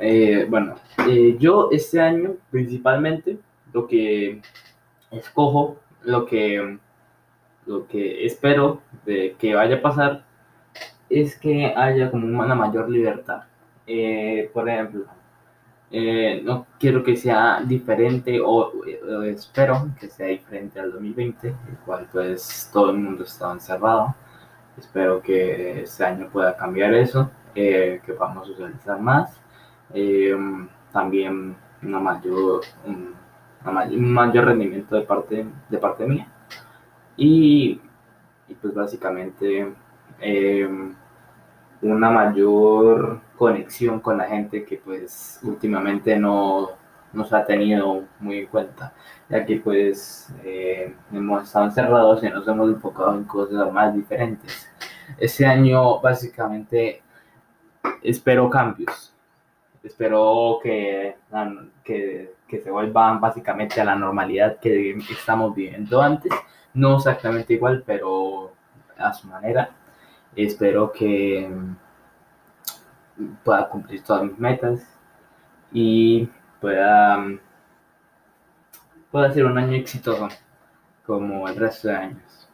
Eh, bueno, eh, yo este año principalmente lo que escojo, lo que, lo que espero de que vaya a pasar es que haya como una mayor libertad. Eh, por ejemplo, no quiero que sea diferente o, o, espero que sea diferente al 2020, el cual pues todo el mundo estaba encerrado. Espero que este año pueda cambiar eso, que podamos socializar más. Eh, también una mayor, mayor, un mayor rendimiento de parte, de parte mía. Y, y pues básicamente eh, una mayor conexión con la gente que pues últimamente no nos ha tenido muy en cuenta, ya que pues eh, hemos estado encerrados y nos hemos enfocado en cosas más diferentes. Este año básicamente espero cambios, espero que, que, que se vuelvan básicamente a la normalidad que estamos viviendo antes, no exactamente igual, pero a su manera. Espero que pueda cumplir todas mis metas y pueda, pueda ser un año exitoso como el resto de años.